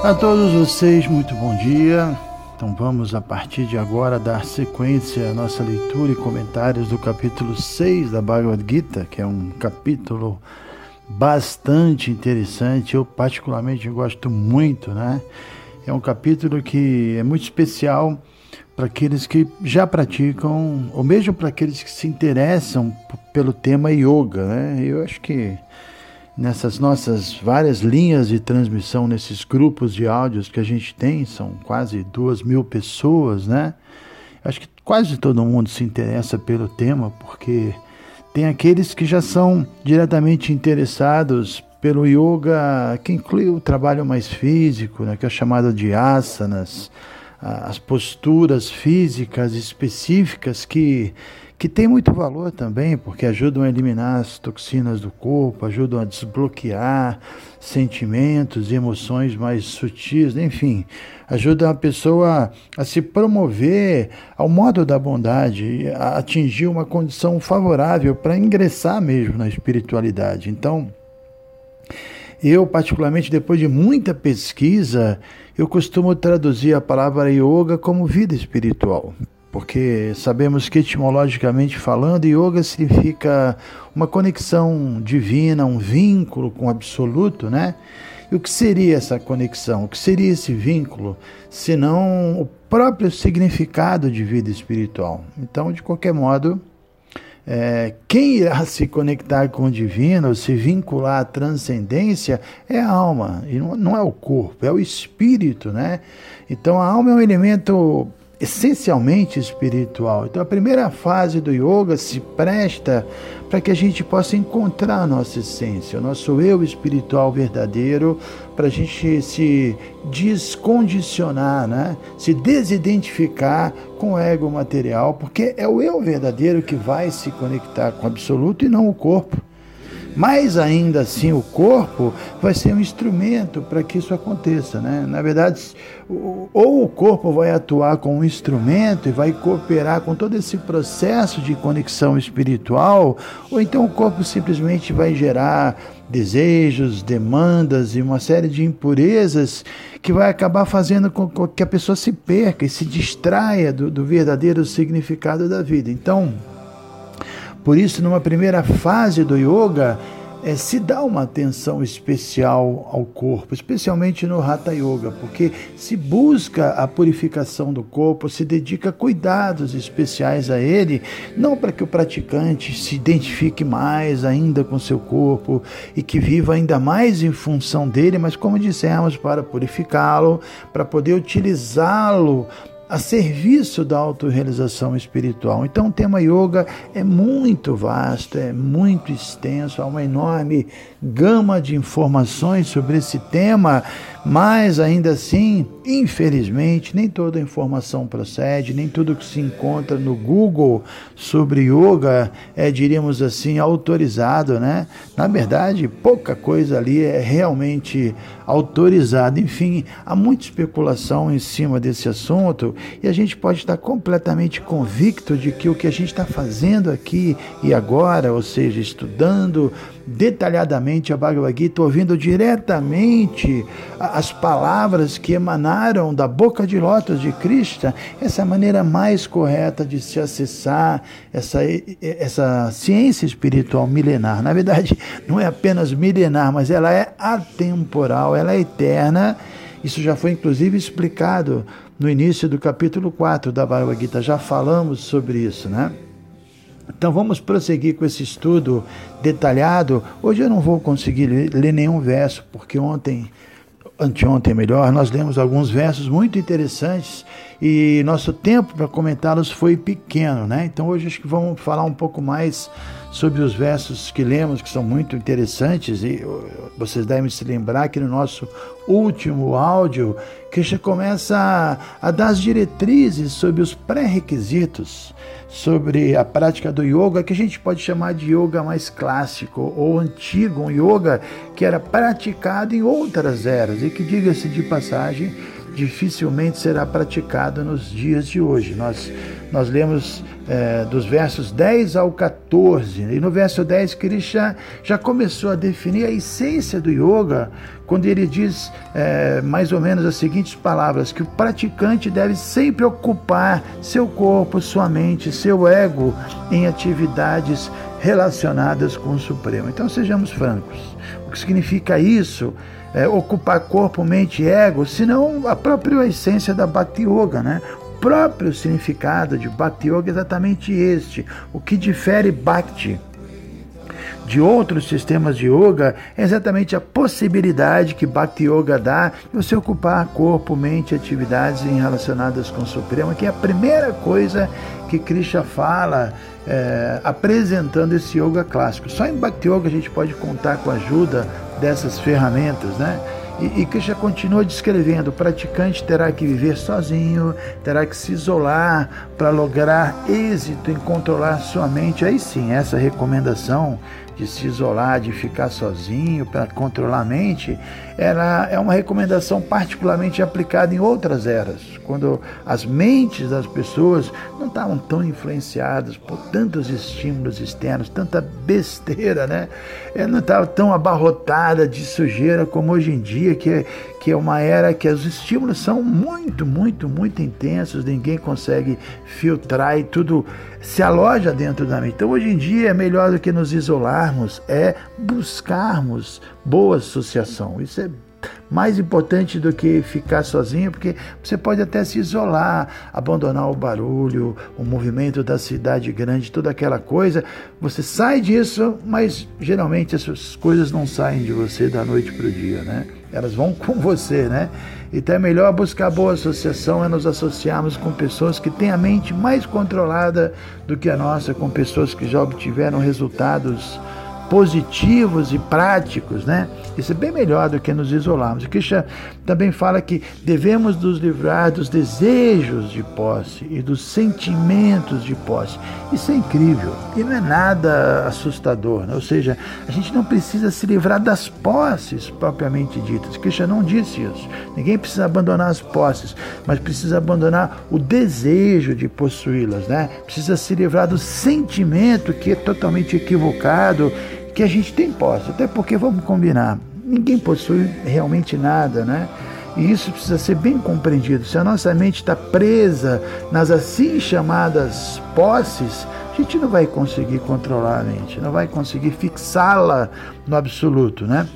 A todos vocês, muito bom dia. Então vamos a partir de agora dar sequência à nossa leitura e comentários do capítulo 6 da Bhagavad Gita, que é um capítulo bastante interessante. Eu particularmente gosto muito, né? É um capítulo que é muito especial para aqueles que já praticam, ou mesmo para aqueles que se interessam pelo tema yoga, né? Eu acho que nessas nossas várias linhas de transmissão, nesses grupos de áudios que a gente tem, são quase duas mil pessoas, né? Acho que quase todo mundo se interessa pelo tema, porque tem aqueles que já são diretamente interessados pelo yoga, que inclui o trabalho mais físico, né, que é chamado de asanas, as posturas físicas específicas que, que tem muito valor também, porque ajudam a eliminar as toxinas do corpo, ajudam a desbloquear sentimentos e emoções mais sutis, enfim, ajudam a pessoa a se promover ao modo da bondade, a atingir uma condição favorável para ingressar mesmo na espiritualidade. Então, eu, particularmente, depois de muita pesquisa, eu costumo traduzir a palavra yoga como vida espiritual, porque sabemos que etimologicamente falando, yoga significa uma conexão divina, um vínculo com o absoluto, né? E o que seria essa conexão? O que seria esse vínculo, senão o próprio significado de vida espiritual? Então, de qualquer modo, é, quem irá se conectar com o divino, se vincular à transcendência, é a alma, e não, não é o corpo, é o espírito, né? Então a alma é um elemento essencialmente espiritual. Então a primeira fase do yoga se presta para que a gente possa encontrar a nossa essência, o nosso eu espiritual verdadeiro, para a gente se descondicionar, né? se desidentificar com o ego material, porque é o eu verdadeiro que vai se conectar com o absoluto e não o corpo. Mas ainda assim o corpo vai ser um instrumento para que isso aconteça, né? Na verdade, ou o corpo vai atuar como um instrumento e vai cooperar com todo esse processo de conexão espiritual, ou então o corpo simplesmente vai gerar desejos, demandas e uma série de impurezas que vai acabar fazendo com que a pessoa se perca e se distraia do, do verdadeiro significado da vida. Então, por isso, numa primeira fase do yoga, é, se dá uma atenção especial ao corpo, especialmente no Hatha Yoga, porque se busca a purificação do corpo, se dedica cuidados especiais a ele, não para que o praticante se identifique mais ainda com seu corpo e que viva ainda mais em função dele, mas como dissemos, para purificá-lo, para poder utilizá-lo a serviço da autorrealização espiritual. Então o tema yoga é muito vasto, é muito extenso, há uma enorme gama de informações sobre esse tema, mas ainda assim, infelizmente, nem toda informação procede, nem tudo que se encontra no Google sobre yoga é, diríamos assim, autorizado, né? Na verdade, pouca coisa ali é realmente autorizada. Enfim, há muita especulação em cima desse assunto e a gente pode estar completamente convicto de que o que a gente está fazendo aqui e agora, ou seja, estudando detalhadamente a Bhagavad Gita, ouvindo diretamente as palavras que emanaram da boca de lótus de Krishna, essa é a maneira mais correta de se acessar essa, essa ciência espiritual milenar. Na verdade, não é apenas milenar, mas ela é atemporal, ela é eterna. Isso já foi inclusive explicado no início do capítulo 4 da Bhagavad Gita, já falamos sobre isso, né? Então vamos prosseguir com esse estudo detalhado. Hoje eu não vou conseguir ler nenhum verso, porque ontem, anteontem melhor, nós lemos alguns versos muito interessantes e nosso tempo para comentá-los foi pequeno, né? Então hoje acho que vamos falar um pouco mais sobre os versos que lemos, que são muito interessantes, e vocês devem se lembrar que no nosso último áudio, Krishna começa a, a dar as diretrizes sobre os pré-requisitos, sobre a prática do yoga, que a gente pode chamar de yoga mais clássico ou antigo, um yoga que era praticado em outras eras e que, diga-se de passagem, dificilmente será praticado nos dias de hoje. Nós, nós lemos é, dos versos 10 ao 14, e no verso 10 Krishna já começou a definir a essência do yoga, quando ele diz é, mais ou menos as seguintes palavras: que o praticante deve sempre ocupar seu corpo, sua mente, seu ego em atividades relacionadas com o Supremo. Então sejamos francos. O que significa isso? é, ocupar corpo, mente e ego, senão a própria essência da Bhakti Yoga, né? O próprio significado de Bhakti Yoga é exatamente este. O que difere Bhakti de outros sistemas de yoga é exatamente a possibilidade que Bhakti Yoga dá de você ocupar corpo, mente atividades relacionadas com o Supremo, que é a primeira coisa que Krishna fala é, apresentando esse yoga clássico. Só em Bhakti Yoga a gente pode contar com a ajuda dessas ferramentas, né? E, e Krishna continua descrevendo: o praticante terá que viver sozinho, terá que se isolar para lograr êxito em controlar sua mente. Aí sim, essa recomendação de se isolar, de ficar sozinho para controlar a mente, ela é uma recomendação particularmente aplicada em outras eras, quando as mentes das pessoas não estavam tão influenciadas por tantos estímulos externos, tanta besteira, né? Ela não estava tão abarrotada de sujeira como hoje em dia, que é, que é uma era que os estímulos são muito, muito, muito intensos, ninguém consegue filtrar e tudo se aloja dentro da mente. Então, hoje em dia, é melhor do que nos isolarmos, é buscarmos boa associação. Isso é mais importante do que ficar sozinho, porque você pode até se isolar, abandonar o barulho, o movimento da cidade grande, toda aquela coisa. Você sai disso, mas geralmente essas coisas não saem de você da noite para o dia, né? Elas vão com você, né? Então é melhor buscar boa associação, é nos associarmos com pessoas que têm a mente mais controlada do que a nossa, com pessoas que já obtiveram resultados positivos e práticos, né? Isso é bem melhor do que nos isolarmos. O Krishna também fala que devemos nos livrar dos desejos de posse e dos sentimentos de posse. Isso é incrível e não é nada assustador, né? ou seja, a gente não precisa se livrar das posses propriamente ditas. Krishna não disse isso. Ninguém precisa abandonar as posses, mas precisa abandonar o desejo de possuí-las, né? Precisa se livrar do sentimento que é totalmente equivocado que a gente tem posse. Até porque, vamos combinar, ninguém possui realmente nada, né? E isso precisa ser bem compreendido. Se a nossa mente está presa nas assim chamadas posses, a gente não vai conseguir controlar a mente, não vai conseguir fixá-la no absoluto, né?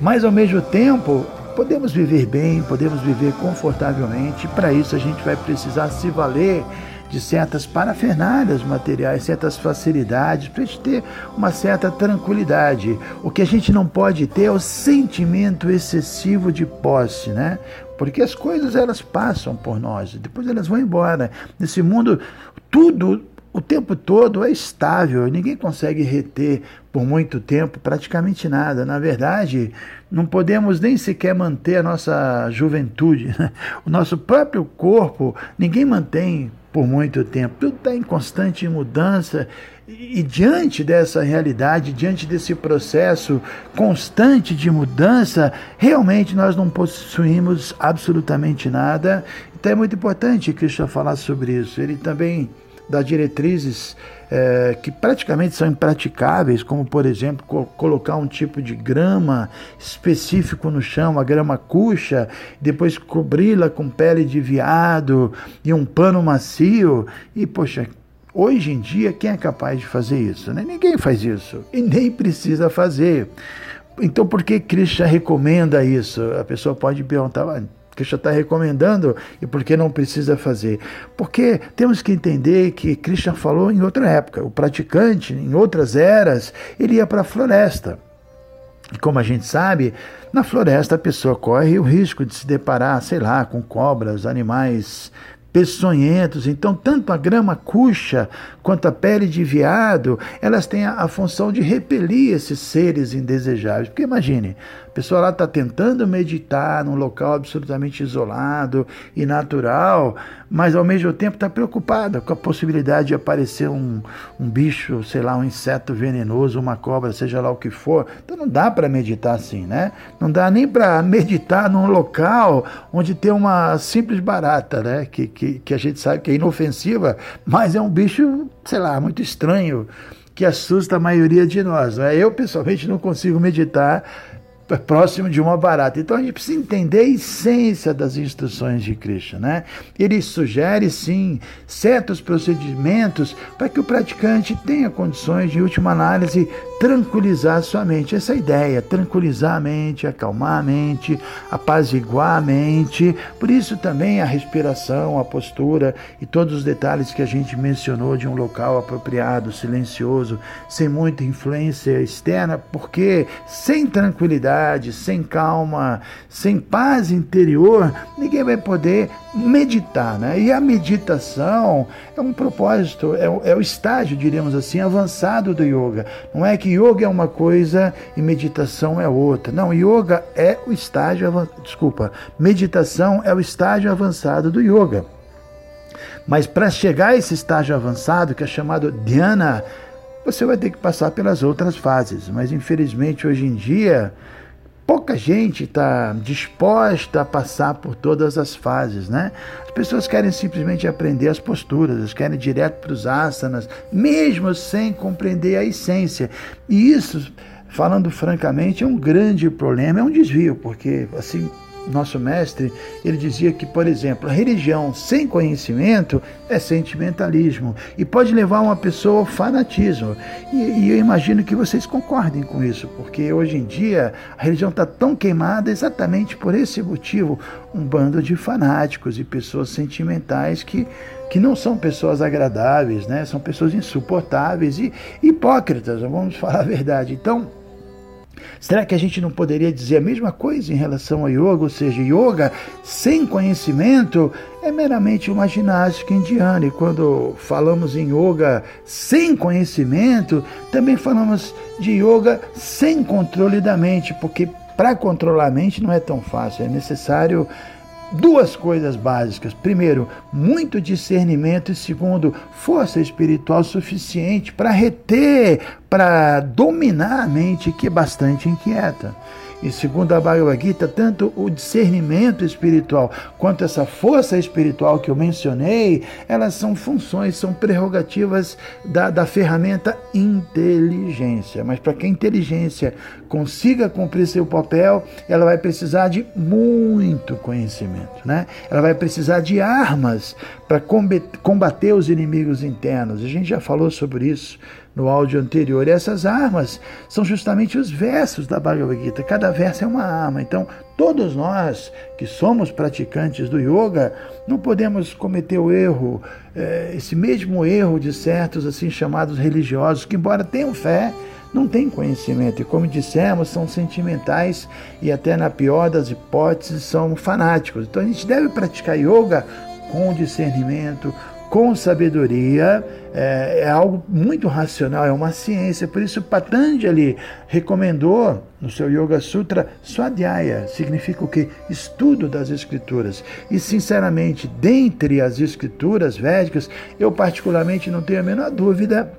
Mas ao mesmo tempo, podemos viver bem, podemos viver confortavelmente, para isso a gente vai precisar se valer de certas parafernálias materiais, certas facilidades, para a gente ter uma certa tranquilidade. O que a gente não pode ter é o sentimento excessivo de posse, né? Porque as coisas elas passam por nós, depois elas vão embora. Nesse mundo, tudo o tempo todo é estável, ninguém consegue reter por muito tempo praticamente nada. Na verdade, não podemos nem sequer manter a nossa juventude. O nosso próprio corpo, ninguém mantém por muito tempo. Tudo está em constante mudança. E diante dessa realidade, diante desse processo constante de mudança, realmente nós não possuímos absolutamente nada. Então é muito importante Cristo falar sobre isso. Ele também dá diretrizes é, que praticamente são impraticáveis, como por exemplo co colocar um tipo de grama específico no chão, a grama cuxa, depois cobri-la com pele de veado e um pano macio. E poxa, hoje em dia quem é capaz de fazer isso? Né? Ninguém faz isso e nem precisa fazer. Então por que Krishna recomenda isso? A pessoa pode perguntar Krishna está recomendando e por que não precisa fazer? Porque temos que entender que Krishna falou em outra época. O praticante, em outras eras, ele ia para a floresta. Como a gente sabe, na floresta a pessoa corre o risco de se deparar, sei lá, com cobras, animais peçonhentos. Então, tanto a grama cuxa quanto a pele de veado, elas têm a, a função de repelir esses seres indesejáveis. Porque imagine, a pessoa lá está tentando meditar num local absolutamente isolado e natural, mas ao mesmo tempo está preocupada com a possibilidade de aparecer um, um bicho, sei lá, um inseto venenoso, uma cobra, seja lá o que for. Então não dá para meditar assim, né? Não dá nem para meditar num local onde tem uma simples barata, né? Que, que, que a gente sabe que é inofensiva, mas é um bicho sei lá, muito estranho, que assusta a maioria de nós. Né? Eu, pessoalmente, não consigo meditar próximo de uma barata. Então a gente precisa entender a essência das instruções de Krishna. Né? Ele sugere, sim, certos procedimentos para que o praticante tenha condições de, última análise, tranquilizar sua mente. Essa é ideia, tranquilizar a mente, acalmar a mente, apaziguar a mente. Por isso também a respiração, a postura e todos os detalhes que a gente mencionou de um local apropriado, silencioso, sem muita influência externa, porque sem tranquilidade, sem calma, sem paz interior, ninguém vai poder meditar, né? E a meditação é um propósito, é o, é o estágio, diríamos assim, avançado do yoga. Não é que yoga é uma coisa e meditação é outra. Não, yoga é o estágio, desculpa, meditação é o estágio avançado do yoga. Mas para chegar a esse estágio avançado, que é chamado dhyana, você vai ter que passar pelas outras fases. Mas infelizmente hoje em dia pouca gente está disposta a passar por todas as fases, né? As pessoas querem simplesmente aprender as posturas, elas querem ir direto para os asanas, mesmo sem compreender a essência. E isso, falando francamente, é um grande problema, é um desvio, porque assim nosso mestre, ele dizia que, por exemplo, a religião sem conhecimento é sentimentalismo e pode levar uma pessoa ao fanatismo. E, e eu imagino que vocês concordem com isso, porque hoje em dia a religião está tão queimada exatamente por esse motivo um bando de fanáticos e pessoas sentimentais que que não são pessoas agradáveis, né? São pessoas insuportáveis e hipócritas, vamos falar a verdade. Então, Será que a gente não poderia dizer a mesma coisa em relação ao yoga? Ou seja, yoga sem conhecimento é meramente uma ginástica indiana. E quando falamos em yoga sem conhecimento, também falamos de yoga sem controle da mente, porque para controlar a mente não é tão fácil, é necessário duas coisas básicas. Primeiro, muito discernimento e segundo, força espiritual suficiente para reter, para dominar a mente que é bastante inquieta. E segundo a Bhagavad Gita, tanto o discernimento espiritual quanto essa força espiritual que eu mencionei, elas são funções, são prerrogativas da, da ferramenta inteligência. Mas para que a inteligência consiga cumprir seu papel, ela vai precisar de muito conhecimento, né? Ela vai precisar de armas para combater os inimigos internos. A gente já falou sobre isso no áudio anterior. E essas armas são justamente os versos da Bhagavad Gita. Cada verso é uma arma. Então, todos nós que somos praticantes do yoga, não podemos cometer o erro, eh, esse mesmo erro de certos assim chamados religiosos, que embora tenham fé, não têm conhecimento e, como dissemos, são sentimentais e até na pior das hipóteses são fanáticos. Então a gente deve praticar yoga com discernimento, com sabedoria, é, é, algo muito racional, é uma ciência. Por isso, Patanjali recomendou no seu Yoga Sutra Swadhyaya, significa o que? Estudo das escrituras. E, sinceramente, dentre as escrituras védicas, eu particularmente não tenho a menor dúvida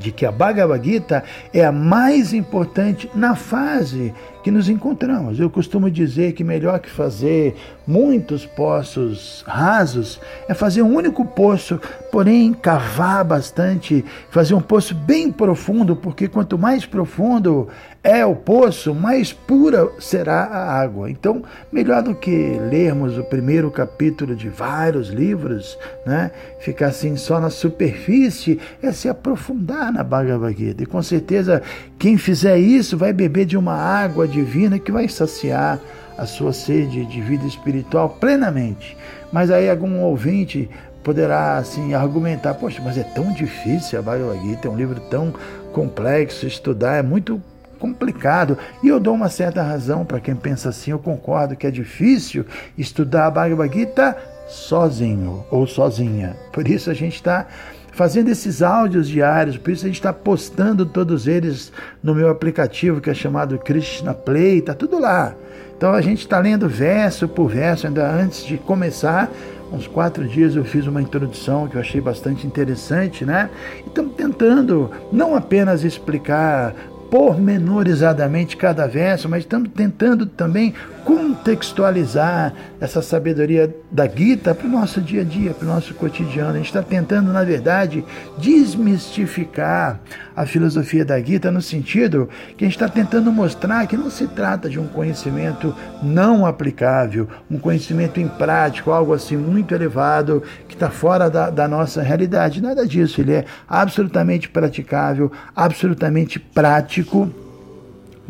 de que a Bhagavad Gita é a mais importante na fase que nos encontramos. Eu costumo dizer que melhor que fazer muitos poços rasos é fazer um único poço, porém cavar bastante, fazer um poço bem profundo, porque quanto mais profundo é o poço, mais pura será a água. Então, melhor do que lermos o primeiro capítulo de vários livros, né, ficar assim só na superfície, é se aprofundar na Bhagavad Gita. E com certeza, quem fizer isso vai beber de uma água divina que vai saciar a sua sede de vida espiritual plenamente. Mas aí algum ouvinte poderá assim argumentar, poxa, mas é tão difícil a Bhagavad Gita, é um livro tão complexo, estudar é muito complicado. E eu dou uma certa razão para quem pensa assim, eu concordo que é difícil estudar a Bhagavad Gita sozinho ou sozinha. Por isso a gente está fazendo esses áudios diários, por isso a gente está postando todos eles no meu aplicativo que é chamado Krishna Play, tá tudo lá. Então a gente está lendo verso por verso, ainda antes de começar. Uns quatro dias eu fiz uma introdução que eu achei bastante interessante, né? Estamos tentando não apenas explicar pormenorizadamente cada verso, mas estamos tentando também contextualizar essa sabedoria da Gita para o nosso dia a dia, para o nosso cotidiano. A gente está tentando, na verdade, desmistificar a filosofia da Gita no sentido que a gente está tentando mostrar que não se trata de um conhecimento não aplicável, um conhecimento imprático, algo assim muito elevado, que está fora da, da nossa realidade. Nada disso. Ele é absolutamente praticável, absolutamente prático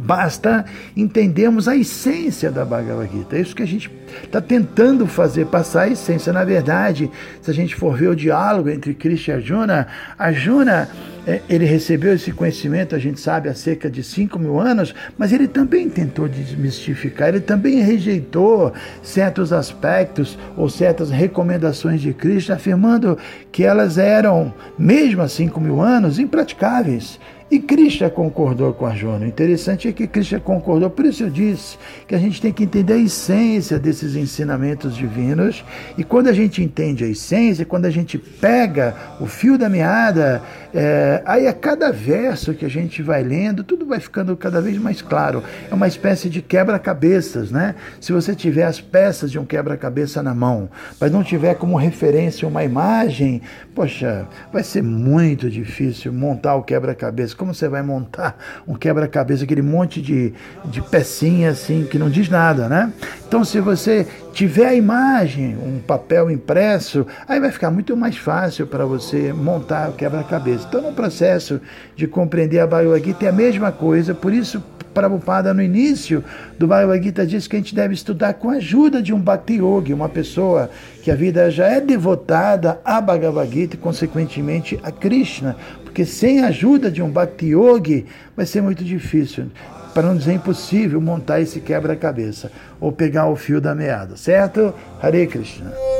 Basta entendermos a essência da Bhagavad Gita. É isso que a gente está tentando fazer, passar a essência. Na verdade, se a gente for ver o diálogo entre Krishna e Arjuna, Arjuna é, ele recebeu esse conhecimento, a gente sabe, há cerca de 5 mil anos, mas ele também tentou desmistificar, ele também rejeitou certos aspectos ou certas recomendações de Krishna, afirmando que elas eram, mesmo há 5 mil anos, impraticáveis. E Krishna concordou com Arjuna. O interessante é que Krishna concordou, por isso eu disse que a gente tem que entender a essência desses ensinamentos divinos. E quando a gente entende a essência, quando a gente pega o fio da meada, é, aí a cada verso que a gente vai lendo, tudo vai ficando cada vez mais claro. É uma espécie de quebra-cabeças, né? Se você tiver as peças de um quebra-cabeça na mão, mas não tiver como referência uma imagem, poxa, vai ser muito difícil montar o quebra-cabeça como você vai montar um quebra-cabeça, aquele monte de, de pecinha assim que não diz nada, né? Então, se você tiver a imagem, um papel impresso, aí vai ficar muito mais fácil para você montar o quebra-cabeça. Então, no processo de compreender a Bhagavad Gita é a mesma coisa, por isso Prabhupada no início do Bhagavad Gita diz que a gente deve estudar com a ajuda de um Bhakti Yogi, uma pessoa que a vida já é devotada a Bhagavad Gita e consequentemente a Krishna, porque sem a ajuda de um Bhakti Yogi vai ser muito difícil, para não dizer impossível, montar esse quebra-cabeça ou pegar o fio da meada, certo? Hare Krishna.